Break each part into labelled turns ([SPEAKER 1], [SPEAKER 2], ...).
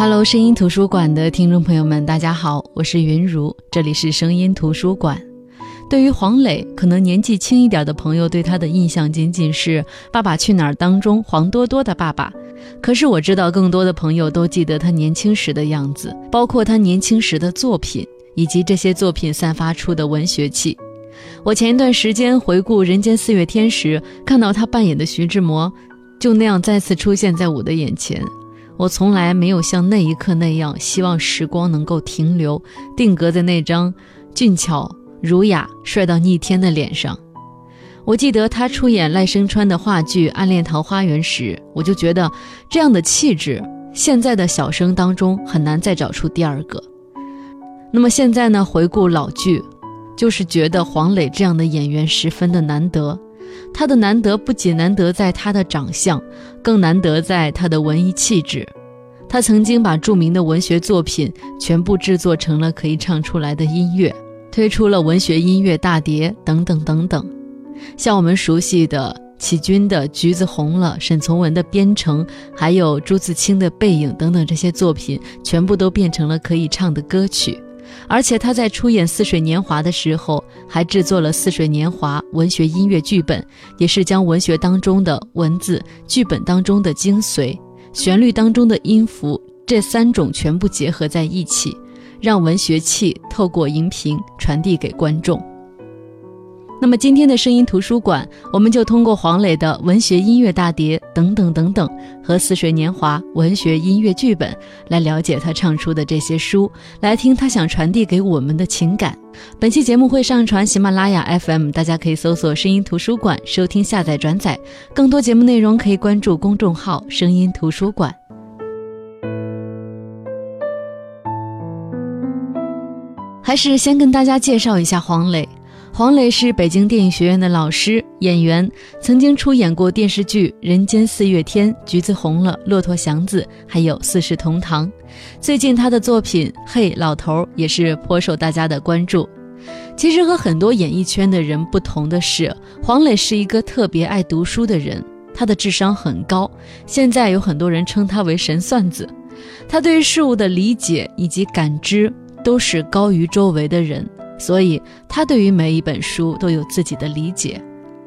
[SPEAKER 1] Hello，声音图书馆的听众朋友们，大家好，我是云如，这里是声音图书馆。对于黄磊，可能年纪轻一点的朋友对他的印象仅仅是《爸爸去哪儿》当中黄多多的爸爸。可是我知道，更多的朋友都记得他年轻时的样子，包括他年轻时的作品，以及这些作品散发出的文学气。我前一段时间回顾《人间四月天》时，看到他扮演的徐志摩，就那样再次出现在我的眼前。我从来没有像那一刻那样希望时光能够停留，定格在那张俊俏、儒雅、帅到逆天的脸上。我记得他出演赖声川的话剧《暗恋桃花源》时，我就觉得这样的气质，现在的小生当中很难再找出第二个。那么现在呢？回顾老剧，就是觉得黄磊这样的演员十分的难得。他的难得不仅难得在他的长相，更难得在他的文艺气质。他曾经把著名的文学作品全部制作成了可以唱出来的音乐，推出了文学音乐大碟等等等等。像我们熟悉的启军的《橘子红了》，沈从文的《边城》，还有朱自清的《背影》等等这些作品，全部都变成了可以唱的歌曲。而且他在出演《似水年华》的时候，还制作了《似水年华》文学音乐剧本，也是将文学当中的文字、剧本当中的精髓、旋律当中的音符这三种全部结合在一起，让文学气透过荧屏传递给观众。那么今天的声音图书馆，我们就通过黄磊的文学音乐大碟等等等等和《似水年华》文学音乐剧本，来了解他唱出的这些书，来听他想传递给我们的情感。本期节目会上传喜马拉雅 FM，大家可以搜索“声音图书馆”收听、下载、转载。更多节目内容可以关注公众号“声音图书馆”。还是先跟大家介绍一下黄磊。黄磊是北京电影学院的老师、演员，曾经出演过电视剧《人间四月天》《橘子红了》《骆驼祥子》，还有《四世同堂》。最近他的作品《嘿，老头》也是颇受大家的关注。其实和很多演艺圈的人不同的是，黄磊是一个特别爱读书的人，他的智商很高，现在有很多人称他为“神算子”。他对事物的理解以及感知都是高于周围的人。所以，他对于每一本书都有自己的理解，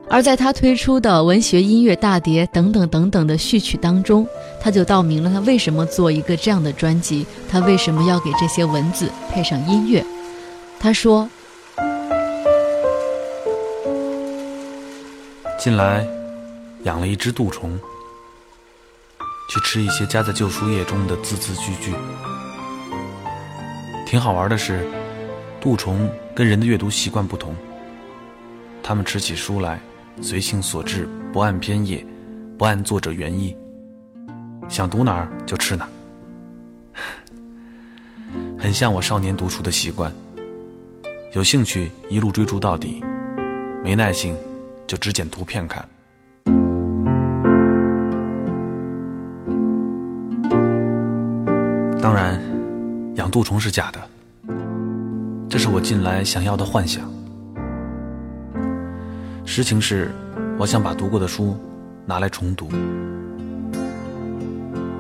[SPEAKER 1] 而在他推出的文学音乐大碟等等等等的序曲当中，他就道明了他为什么做一个这样的专辑，他为什么要给这些文字配上音乐。他说：“
[SPEAKER 2] 近来养了一只杜虫，去吃一些夹在旧书页中的字字句句，挺好玩的是。”杜虫跟人的阅读习惯不同，他们吃起书来，随性所致，不按篇页，不按作者原意，想读哪儿就吃哪儿，很像我少年读书的习惯。有兴趣一路追逐到底，没耐性就只捡图片看。当然，养杜虫是假的。这是我近来想要的幻想。实情是，我想把读过的书拿来重读。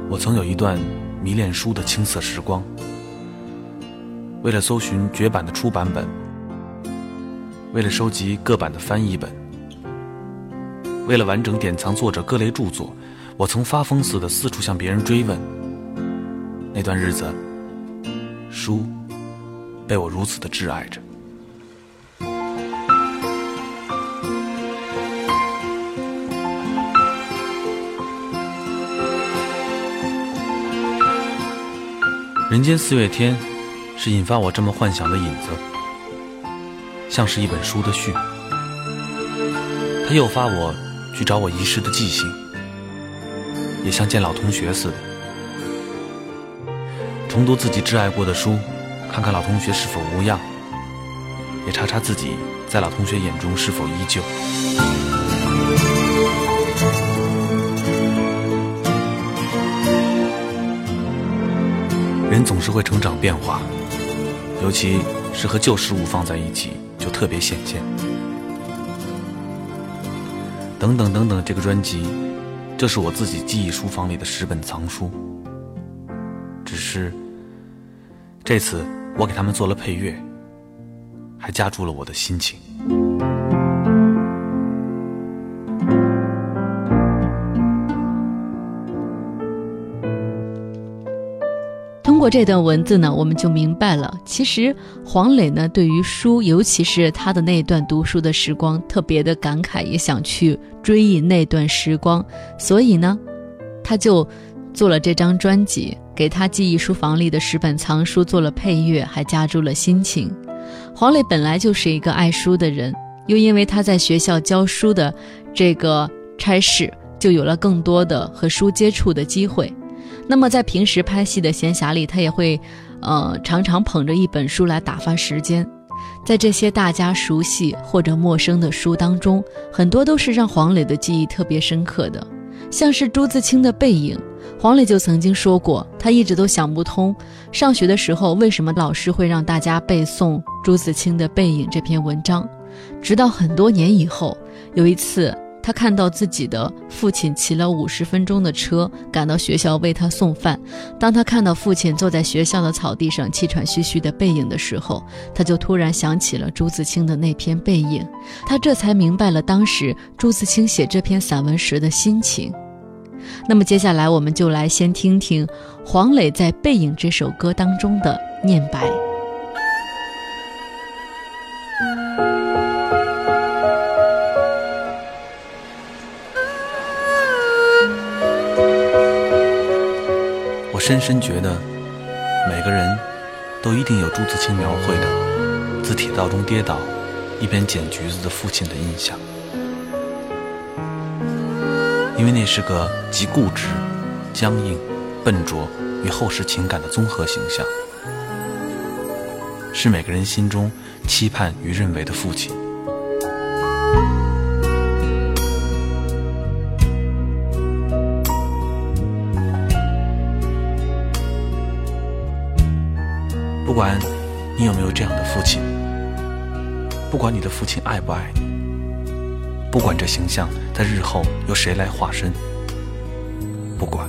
[SPEAKER 2] 我曾有一段迷恋书的青涩时光，为了搜寻绝版的出版本，为了收集各版的翻译本，为了完整典藏作者各类著作，我曾发疯似的四处向别人追问。那段日子，书。被我如此的挚爱着。人间四月天，是引发我这么幻想的引子，像是一本书的序。它诱发我去找我遗失的记性，也像见老同学似的，重读自己挚爱过的书。看看老同学是否无恙，也查查自己在老同学眼中是否依旧。人总是会成长变化，尤其是和旧事物放在一起，就特别显见。等等等等，这个专辑，这是我自己记忆书房里的十本藏书。只是这次我给他们做了配乐，还加注了我的心情。
[SPEAKER 1] 通过这段文字呢，我们就明白了，其实黄磊呢对于书，尤其是他的那段读书的时光，特别的感慨，也想去追忆那段时光，所以呢，他就做了这张专辑，给他记忆书房里的十本藏书做了配乐，还加注了心情。黄磊本来就是一个爱书的人，又因为他在学校教书的这个差事，就有了更多的和书接触的机会。那么在平时拍戏的闲暇里，他也会，呃，常常捧着一本书来打发时间。在这些大家熟悉或者陌生的书当中，很多都是让黄磊的记忆特别深刻的，像是朱自清的《背影》。黄磊就曾经说过，他一直都想不通，上学的时候为什么老师会让大家背诵朱自清的《背影》这篇文章，直到很多年以后，有一次。他看到自己的父亲骑了五十分钟的车赶到学校为他送饭。当他看到父亲坐在学校的草地上气喘吁吁的背影的时候，他就突然想起了朱自清的那篇《背影》，他这才明白了当时朱自清写这篇散文时的心情。那么接下来，我们就来先听听黄磊在《背影》这首歌当中的念白。
[SPEAKER 2] 我深深觉得，每个人都一定有朱自清描绘的自体道中跌倒，一边捡橘子的父亲的印象，因为那是个极固执、僵硬、笨拙与厚实情感的综合形象，是每个人心中期盼与认为的父亲。不管你有没有这样的父亲，不管你的父亲爱不爱你，不管这形象在日后由谁来化身，不管。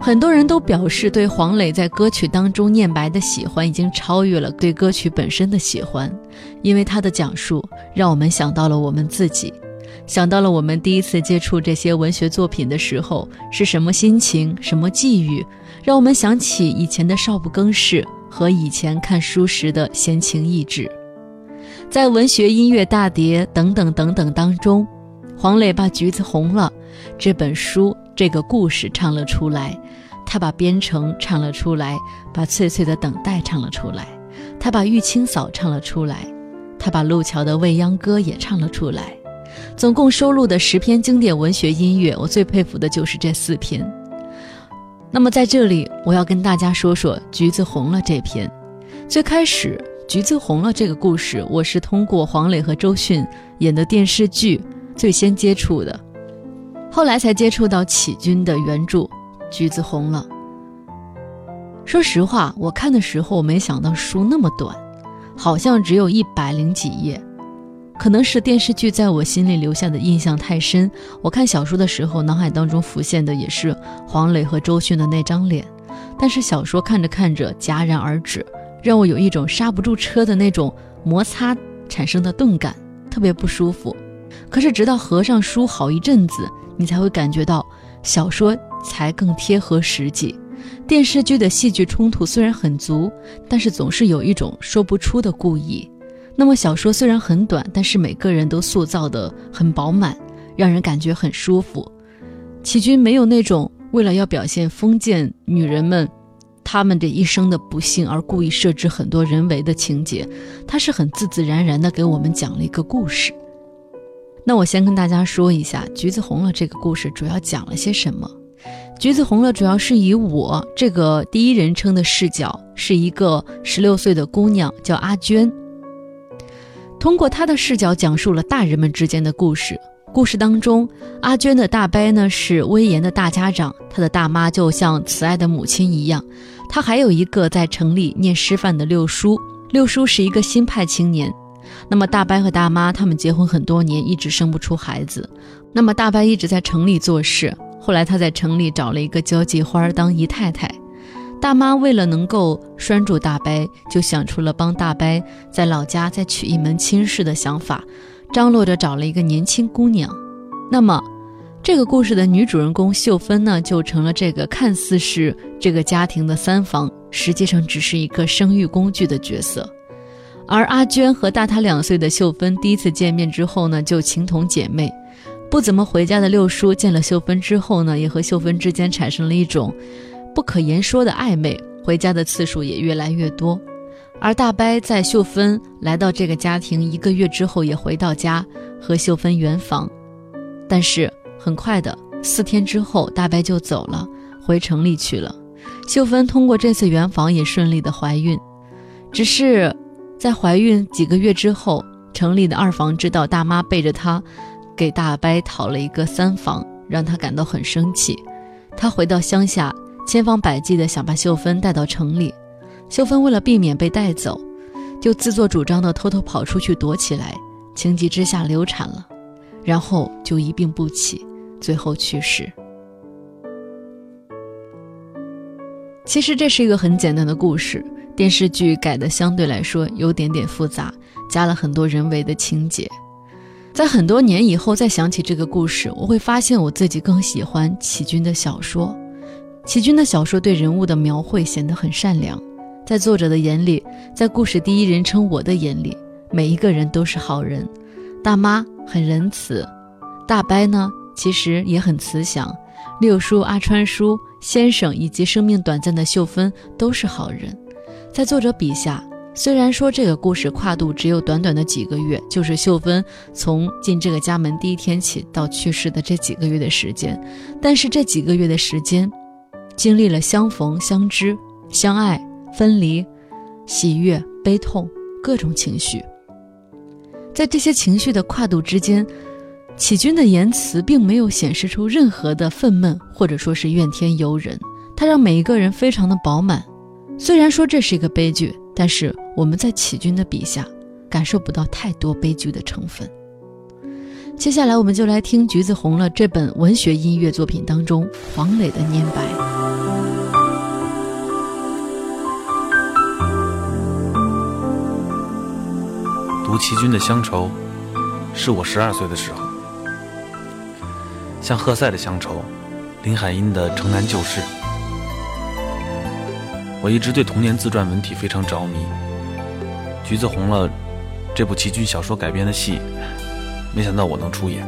[SPEAKER 1] 很多人都表示对黄磊在歌曲当中念白的喜欢，已经超越了对歌曲本身的喜欢，因为他的讲述让我们想到了我们自己，想到了我们第一次接触这些文学作品的时候是什么心情、什么际遇，让我们想起以前的少不更事和以前看书时的闲情逸致。在文学、音乐大碟等等等等当中，黄磊把《橘子红了》这本书。这个故事唱了出来，他把《边城》唱了出来，把《翠翠的等待》唱了出来，他把《玉清嫂》唱了出来，他把路桥的《未央歌》也唱了出来。总共收录的十篇经典文学音乐，我最佩服的就是这四篇。那么在这里，我要跟大家说说《橘子红了》这篇。最开始，《橘子红了》这个故事，我是通过黄磊和周迅演的电视剧最先接触的。后来才接触到启军的原著《橘子红了》。说实话，我看的时候没想到书那么短，好像只有一百零几页。可能是电视剧在我心里留下的印象太深。我看小说的时候，脑海当中浮现的也是黄磊和周迅的那张脸。但是小说看着看着戛然而止，让我有一种刹不住车的那种摩擦产生的钝感，特别不舒服。可是直到合上书好一阵子。你才会感觉到小说才更贴合实际。电视剧的戏剧冲突虽然很足，但是总是有一种说不出的故意。那么小说虽然很短，但是每个人都塑造的很饱满，让人感觉很舒服。齐军没有那种为了要表现封建女人们她们这一生的不幸而故意设置很多人为的情节，他是很自自然然的给我们讲了一个故事。那我先跟大家说一下《橘子红了》这个故事主要讲了些什么。《橘子红了》主要是以我这个第一人称的视角，是一个十六岁的姑娘叫阿娟，通过他的视角讲述了大人们之间的故事，故事当中，阿娟的大伯呢是威严的大家长，他的大妈就像慈爱的母亲一样。他还有一个在城里念师范的六叔，六叔是一个新派青年。那么大伯和大妈他们结婚很多年，一直生不出孩子。那么大伯一直在城里做事，后来他在城里找了一个交际花当姨太太。大妈为了能够拴住大伯，就想出了帮大伯在老家再娶一门亲事的想法，张罗着找了一个年轻姑娘。那么，这个故事的女主人公秀芬呢，就成了这个看似是这个家庭的三房，实际上只是一个生育工具的角色。而阿娟和大她两岁的秀芬第一次见面之后呢，就情同姐妹。不怎么回家的六叔见了秀芬之后呢，也和秀芬之间产生了一种。不可言说的暧昧，回家的次数也越来越多。而大伯在秀芬来到这个家庭一个月之后，也回到家和秀芬圆房。但是很快的，四天之后，大伯就走了，回城里去了。秀芬通过这次圆房也顺利的怀孕，只是在怀孕几个月之后，城里的二房知道大妈背着她给大伯讨了一个三房，让他感到很生气。他回到乡下。千方百计地想把秀芬带到城里，秀芬为了避免被带走，就自作主张地偷偷跑出去躲起来，情急之下流产了，然后就一病不起，最后去世。其实这是一个很简单的故事，电视剧改的相对来说有点点复杂，加了很多人为的情节。在很多年以后再想起这个故事，我会发现我自己更喜欢启军的小说。齐军的小说对人物的描绘显得很善良，在作者的眼里，在故事第一人称我的眼里，每一个人都是好人。大妈很仁慈，大伯呢其实也很慈祥，六叔阿川叔先生以及生命短暂的秀芬都是好人。在作者笔下，虽然说这个故事跨度只有短短的几个月，就是秀芬从进这个家门第一天起到去世的这几个月的时间，但是这几个月的时间。经历了相逢、相知、相爱、分离、喜悦、悲痛各种情绪，在这些情绪的跨度之间，启军的言辞并没有显示出任何的愤懑或者说是怨天尤人，他让每一个人非常的饱满。虽然说这是一个悲剧，但是我们在启军的笔下感受不到太多悲剧的成分。接下来，我们就来听《橘子红了》这本文学音乐作品当中黄磊的《念白》。
[SPEAKER 2] 读齐军的《乡愁》，是我十二岁的时候；像赫塞的《乡愁》，林海音的《城南旧事》。我一直对童年自传文体非常着迷，《橘子红了》这部齐军小说改编的戏。没想到我能出演。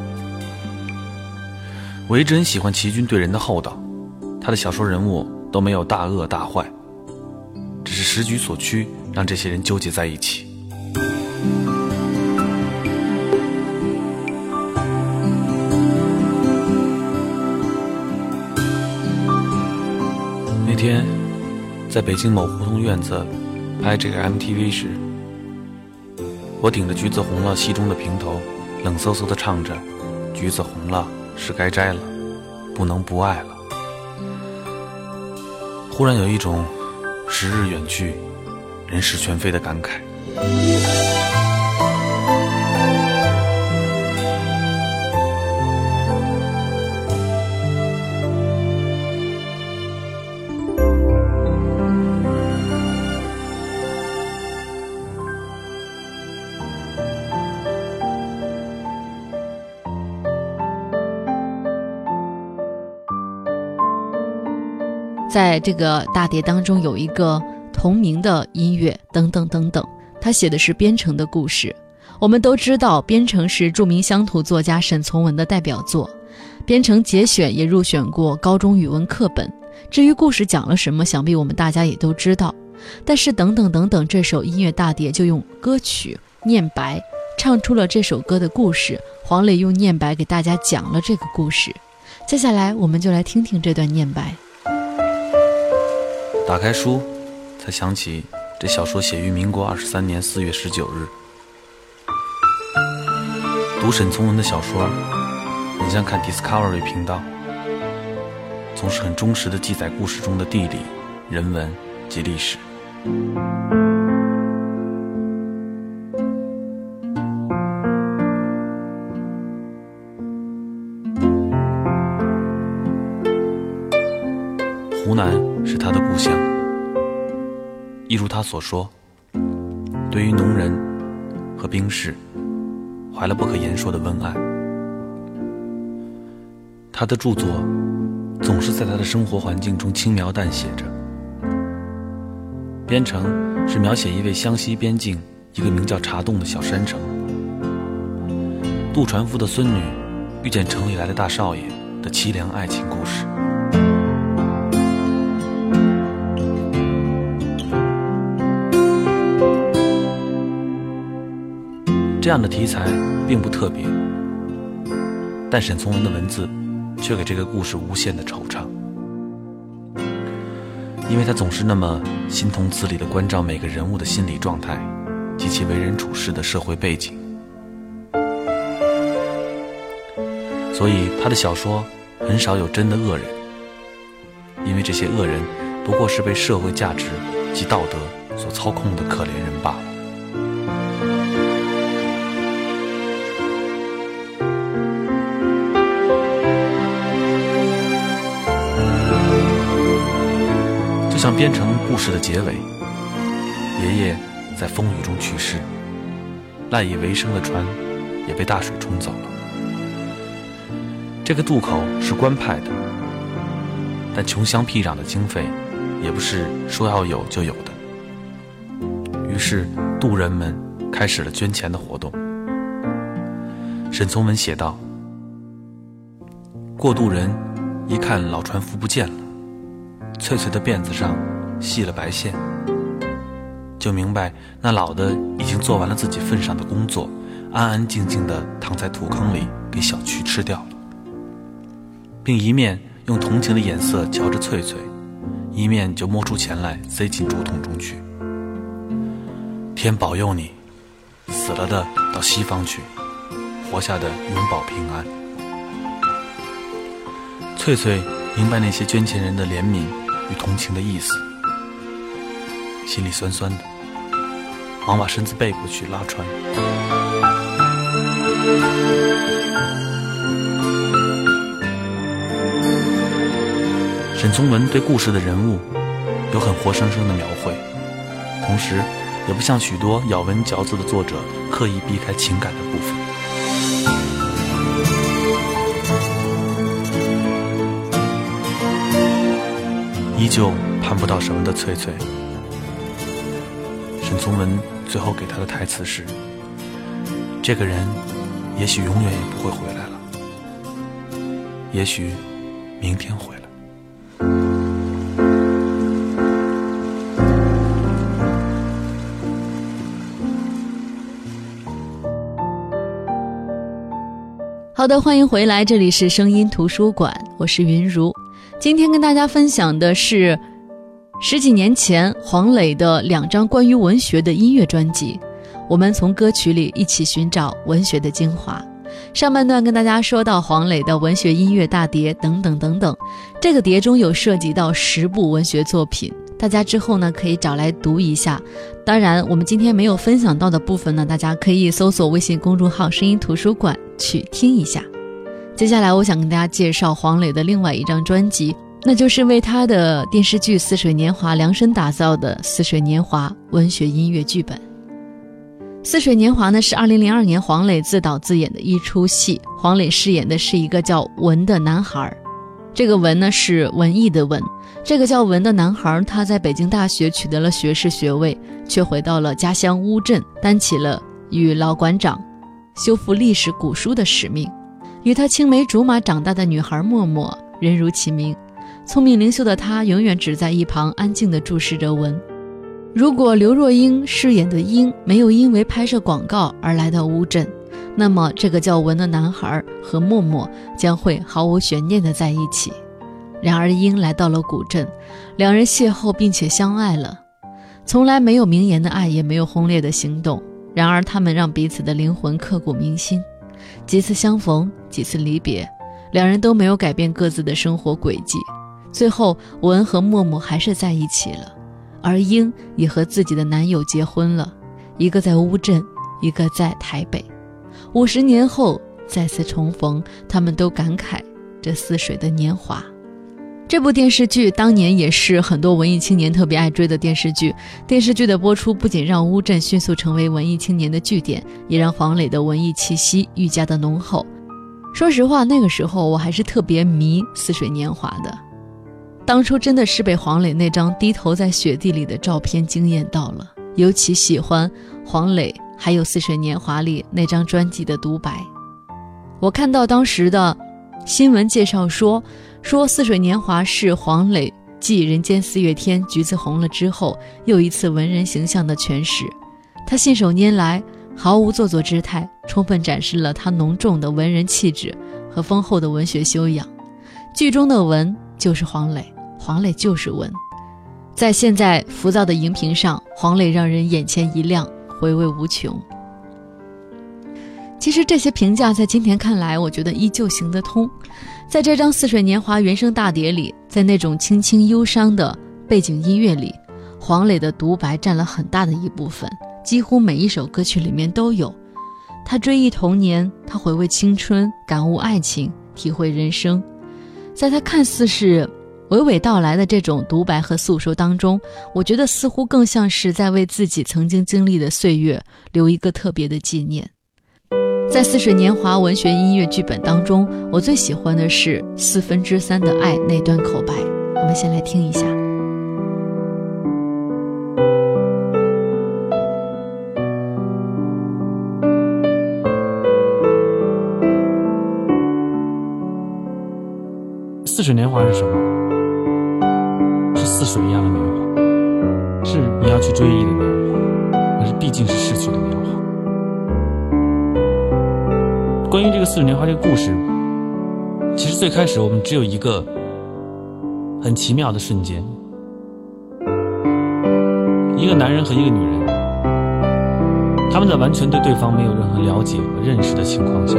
[SPEAKER 2] 我一直很喜欢齐军对人的厚道，他的小说人物都没有大恶大坏，只是时局所趋，让这些人纠结在一起。天，在北京某胡同院子拍这个 MTV 时，我顶着橘子红了戏中的平头。冷飕飕地唱着：“橘子红了，是该摘了，不能不爱了。”忽然有一种时日远去，人事全非的感慨。
[SPEAKER 1] 在这个大碟当中有一个同名的音乐，等等等等。他写的是边城的故事。我们都知道，边城是著名乡土作家沈从文的代表作，边城节选也入选过高中语文课本。至于故事讲了什么，想必我们大家也都知道。但是等等等等，这首音乐大碟就用歌曲念白唱出了这首歌的故事。黄磊用念白给大家讲了这个故事。接下来，我们就来听听这段念白。
[SPEAKER 2] 打开书，才想起这小说写于民国二十三年四月十九日。读沈从文的小说，很像看 Discovery 频道，总是很忠实的记载故事中的地理、人文及历史。湖南是他的故乡，一如他所说，对于农人和兵士，怀了不可言说的温爱。他的著作总是在他的生活环境中轻描淡写着。边城是描写一位湘西边境一个名叫茶洞的小山城，渡船夫的孙女遇见城里来的大少爷的凄凉爱情故事。这样的题材并不特别，但沈从文的文字却给这个故事无限的惆怅，因为他总是那么心同字理地关照每个人物的心理状态及其为人处事的社会背景，所以他的小说很少有真的恶人，因为这些恶人不过是被社会价值及道德所操控的可怜人罢了。像编成故事的结尾，爷爷在风雨中去世，赖以为生的船也被大水冲走了。这个渡口是官派的，但穷乡僻壤的经费也不是说要有就有的。于是渡人们开始了捐钱的活动。沈从文写道：“过渡人一看老船夫不见了。”翠翠的辫子上系了白线，就明白那老的已经做完了自己份上的工作，安安静静地躺在土坑里给小蛆吃掉了，并一面用同情的眼色瞧着翠翠，一面就摸出钱来塞进竹筒中去。天保佑你，死了的到西方去，活下的永保平安。翠翠明白那些捐钱人的怜悯。与同情的意思，心里酸酸的，忙把身子背过去拉船。沈从文对故事的人物有很活生生的描绘，同时也不像许多咬文嚼字的作者刻意避开情感的部分。依旧盼不到什么的翠翠，沈从文最后给他的台词是：“这个人也许永远也不会回来了，也许明天回来。”
[SPEAKER 1] 好的，欢迎回来，这里是声音图书馆，我是云如。今天跟大家分享的是十几年前黄磊的两张关于文学的音乐专辑。我们从歌曲里一起寻找文学的精华。上半段跟大家说到黄磊的文学音乐大碟等等等等，这个碟中有涉及到十部文学作品，大家之后呢可以找来读一下。当然，我们今天没有分享到的部分呢，大家可以搜索微信公众号“声音图书馆”去听一下。接下来，我想跟大家介绍黄磊的另外一张专辑，那就是为他的电视剧《似水年华》量身打造的《似水年华》文学音乐剧本。《似水年华》呢是2002年黄磊自导自演的一出戏，黄磊饰演的是一个叫文的男孩，这个文呢是文艺的文。这个叫文的男孩，他在北京大学取得了学士学位，却回到了家乡乌镇，担起了与老馆长修复历史古书的使命。与他青梅竹马长大的女孩默默，人如其名，聪明灵秀的她永远只在一旁安静地注视着文。如果刘若英饰演的英没有因为拍摄广告而来到乌镇，那么这个叫文的男孩和默默将会毫无悬念地在一起。然而英来到了古镇，两人邂逅并且相爱了。从来没有名言的爱，也没有轰烈的行动，然而他们让彼此的灵魂刻骨铭心。几次相逢，几次离别，两人都没有改变各自的生活轨迹。最后，文和默默还是在一起了，而英也和自己的男友结婚了，一个在乌镇，一个在台北。五十年后再次重逢，他们都感慨这似水的年华。这部电视剧当年也是很多文艺青年特别爱追的电视剧。电视剧的播出不仅让乌镇迅速成为文艺青年的据点，也让黄磊的文艺气息愈加的浓厚。说实话，那个时候我还是特别迷《似水年华》的。当初真的是被黄磊那张低头在雪地里的照片惊艳到了，尤其喜欢黄磊还有《似水年华》里那张专辑的独白。我看到当时的新闻介绍说，说《似水年华》是黄磊继《人间四月天》《橘子红了》之后又一次文人形象的诠释。他信手拈来，毫无做作之态，充分展示了他浓重的文人气质和丰厚的文学修养。剧中的文就是黄磊。黄磊就是文，在现在浮躁的荧屏上，黄磊让人眼前一亮，回味无穷。其实这些评价在今天看来，我觉得依旧行得通。在这张《似水年华》原声大碟里，在那种轻轻忧伤的背景音乐里，黄磊的独白占了很大的一部分，几乎每一首歌曲里面都有。他追忆童年，他回味青春，感悟爱情，体会人生。在他看似是。娓娓道来的这种独白和诉说当中，我觉得似乎更像是在为自己曾经经历的岁月留一个特别的纪念。在《似水年华》文学音乐剧本当中，我最喜欢的是四分之三的爱那段口白，我们先来听一下。
[SPEAKER 3] 似水年华是什么？是似水一样的年华，是你要去追忆的年华，还是毕竟是逝去的年华？关于这个似水年华这个故事，其实最开始我们只有一个很奇妙的瞬间，一个男人和一个女人，他们在完全对对方没有任何了解和认识的情况下，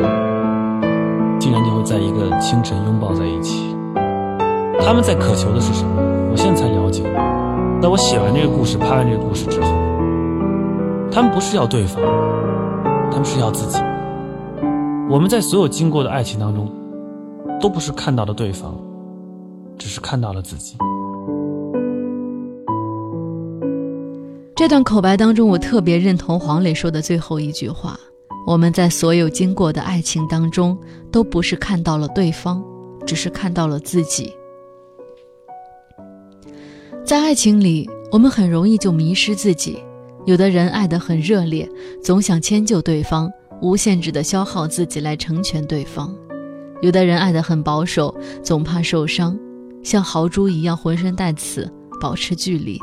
[SPEAKER 3] 竟然就会在一个清晨拥抱在一起。他们在渴求的是什么？我现在才了解，在我写完这个故事、拍完这个故事之后，他们不是要对方，他们是要自己。我们在所有经过的爱情当中，都不是看到了对方，只是看到了自己。
[SPEAKER 1] 这段口白当中，我特别认同黄磊说的最后一句话：我们在所有经过的爱情当中，都不是看到了对方，只是看到了自己。在爱情里，我们很容易就迷失自己。有的人爱得很热烈，总想迁就对方，无限制的消耗自己来成全对方；有的人爱得很保守，总怕受伤，像豪猪一样浑身带刺，保持距离。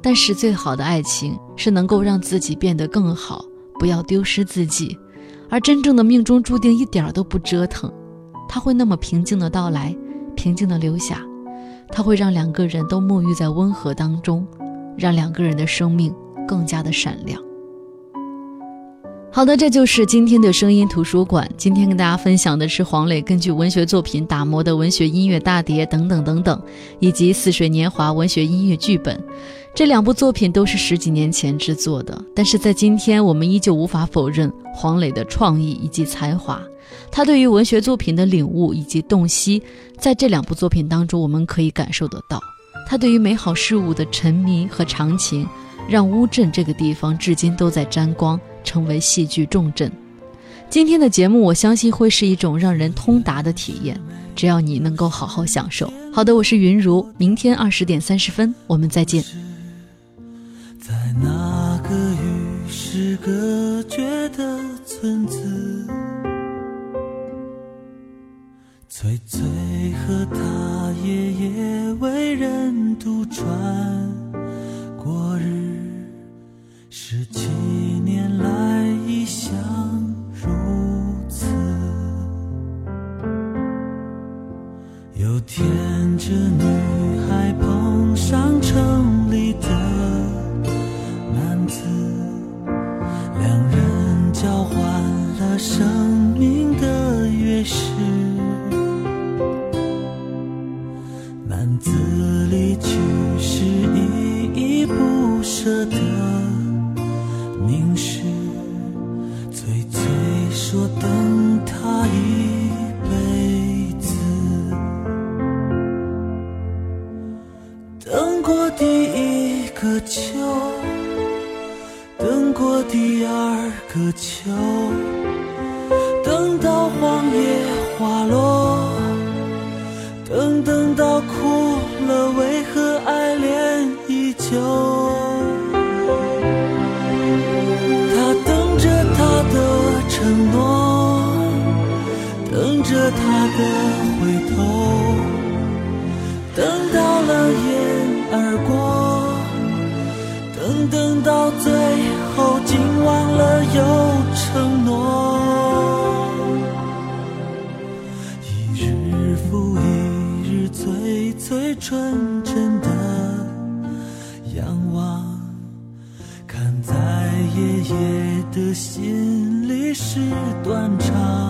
[SPEAKER 1] 但是，最好的爱情是能够让自己变得更好，不要丢失自己。而真正的命中注定，一点都不折腾，他会那么平静的到来，平静的留下。它会让两个人都沐浴在温和当中，让两个人的生命更加的闪亮。好的，这就是今天的声音图书馆。今天跟大家分享的是黄磊根据文学作品打磨的文学音乐大碟等等等等，以及《似水年华》文学音乐剧本。这两部作品都是十几年前制作的，但是在今天，我们依旧无法否认黄磊的创意以及才华。他对于文学作品的领悟以及洞悉，在这两部作品当中，我们可以感受得到。他对于美好事物的沉迷和长情，让乌镇这个地方至今都在沾光，成为戏剧重镇。今天的节目，我相信会是一种让人通达的体验，只要你能够好好享受。好的，我是云如，明天二十点三十分，我们再见。在那个与世隔绝的村子。翠翠和他爷爷为人渡船过日，十七
[SPEAKER 2] 着的你日复一日，最最纯真的仰望，看在爷爷的心里是断肠。